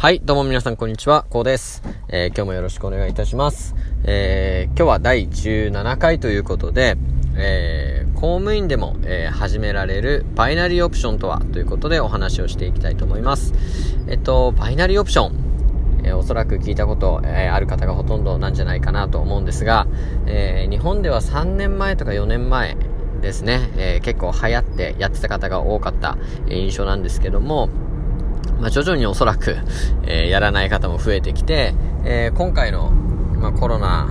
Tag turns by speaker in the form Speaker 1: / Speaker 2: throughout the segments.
Speaker 1: はい、どうも皆さんこんにちは、こうです。えー、今日もよろしくお願いいたします。えー、今日は第17回ということで、えー、公務員でも、え、始められるバイナリーオプションとはということでお話をしていきたいと思います。えっと、バイナリーオプション、え、おそらく聞いたこと、えー、ある方がほとんどなんじゃないかなと思うんですが、え、日本では3年前とか4年前ですね、え、結構流行ってやってた方が多かった、印象なんですけども、まあ、徐々におそらく、えー、やらない方も増えてきて、えー、今回の、まあ、コロナ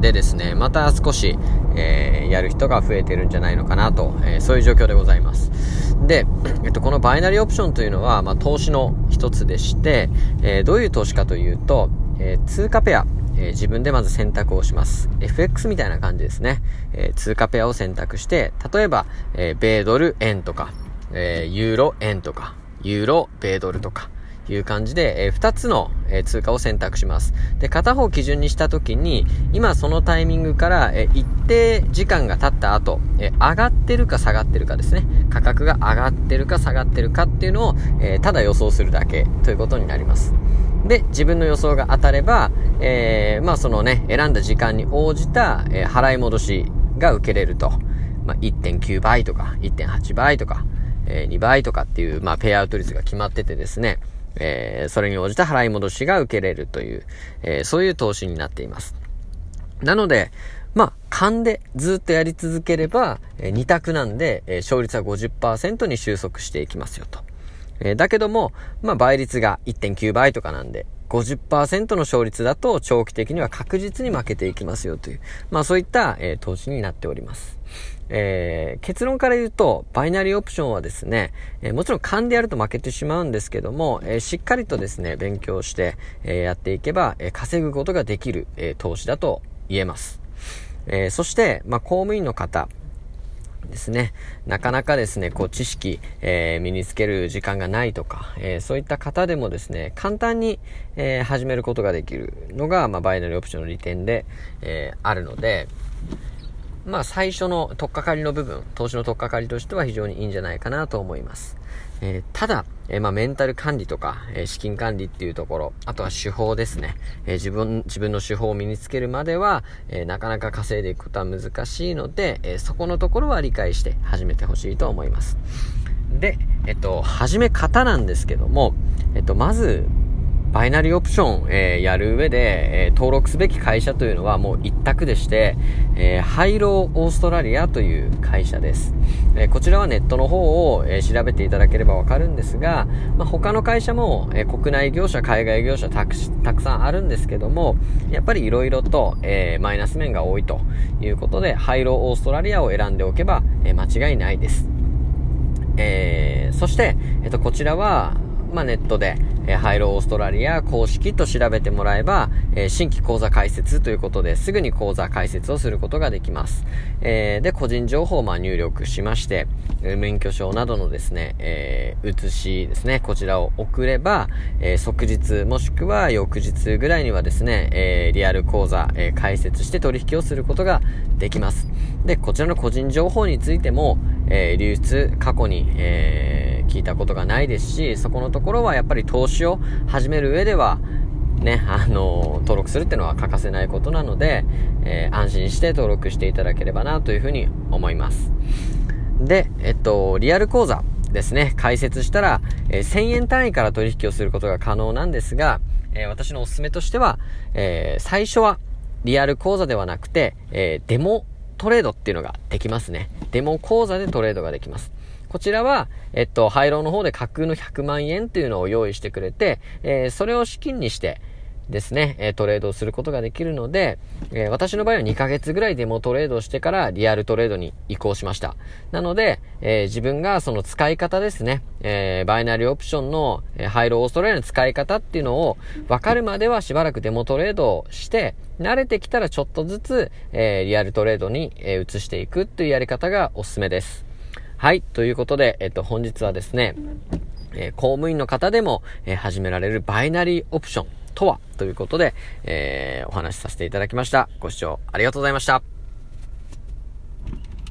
Speaker 1: でですね、また少し、えー、やる人が増えてるんじゃないのかなと、えそういう状況でございます。で、えっと、このバイナリーオプションというのは、まあ、投資の一つでして、えどういう投資かというと、え通貨ペア、え自分でまず選択をします。FX みたいな感じですね。え通貨ペアを選択して、例えば、え米ドル、円とか、えユーロ、円とか、ユーロ、米ドルとか、いう感じで、えー、2つの、えー、通貨を選択します。で、片方基準にしたときに、今そのタイミングから、えー、一定時間が経った後、え上がってるか下がってるかですね。価格が上がってるか下がってるかっていうのを、えただ予想するだけということになります。で、自分の予想が当たれば、えまあそのね、選んだ時間に応じた、え払い戻しが受けれると。まあ、1.9倍とか、1.8倍とか、えー、2倍とかっていう、まあ、ペイアウト率が決まっててですね、えー、それに応じた払い戻しが受けれるという、えー、そういう投資になっています。なので、まあ、勘でずっとやり続ければ、えー、2択なんで、えー、勝率は50%に収束していきますよと。えー、だけども、まあ、倍率が1.9倍とかなんで、50%の勝率だと長期的には確実に負けていきますよという、まあそういった、えー、投資になっております。えー、結論から言うと、バイナリーオプションはですね、えー、もちろん勘でやると負けてしまうんですけども、えー、しっかりとですね、勉強して、えやっていけば、え稼ぐことができる、え投資だと言えます。えそして、まあ、公務員の方、ですね。なかなかですね、こう知識、えー、身につける時間がないとか、えー、そういった方でもですね、簡単に、えー、始めることができるのが、まあ、バイナリーオプションの利点で、えあるので、まあ最初の取っかかりの部分、投資の取っかかりとしては非常にいいんじゃないかなと思います。えー、ただ、えー、まあメンタル管理とか、えー、資金管理っていうところ、あとは手法ですね。え自分、自分の手法を身につけるまでは、えなかなか稼いでいくことは難しいので、えそこのところは理解して始めてほしいと思います。で、えっと、始め方なんですけども、えっと、まず、バイナリーオプション、えー、やる上で、えー、登録すべき会社というのはもう一択でして、えー、ハイローオーストラリアという会社です。えこちらはネットの方を、え調べていただければわかるんですが、まあ、他の会社も、え国内業者、海外業者たくたくさんあるんですけども、やっぱり色々と、えマイナス面が多いということで、ハイローオーストラリアを選んでおけば、え間違いないです。えそして、えっと、こちらは、まあ、ネットで、えー、ハイローオーストラリア公式と調べてもらえば、えー、新規講座開設ということですぐに講座開設をすることができます。えー、で、個人情報をま入力しまして、免許証などのですね、え写しですね、こちらを送れば、え即日もしくは翌日ぐらいにはですね、えリアル講座、え開設して取引をすることができます。で、こちらの個人情報についても、え流出過去に、え聞いたことがないですし、そこのところはやっぱり投資を始める上では、ね、あの、登録するっていうのは欠かせないことなので、えー、安心して登録していただければなというふうに思います。で、えっと、リアル講座ですね、開設したら、えー、1000円単位から取引をすることが可能なんですが、えー、私のおすすめとしては、え最初はリアル講座ではなくて、えデモトレードっていうのができますね。デモ講座でトレードができます。こちらは、えっと、廃炉の方で架空の100万円というのを用意してくれて、えー、それを資金にして、ですね、えトレードをすることができるので、え、私の場合は2ヶ月ぐらいデモトレードしてからリアルトレードに移行しました。なので、え、自分がその使い方ですね、え、バイナリーオプションの、え、ハイローオーストラリアの使い方っていうのを分かるまではしばらくデモトレードをして、慣れてきたらちょっとずつ、えリアルトレードに、え移していくっていうやり方がおすすめです。はい。ということで、えっと、本日はですね、えー、公務員の方でも、えー、始められるバイナリーオプションとはということで、えー、お話しさせていただきました。ご視聴ありがとうございました。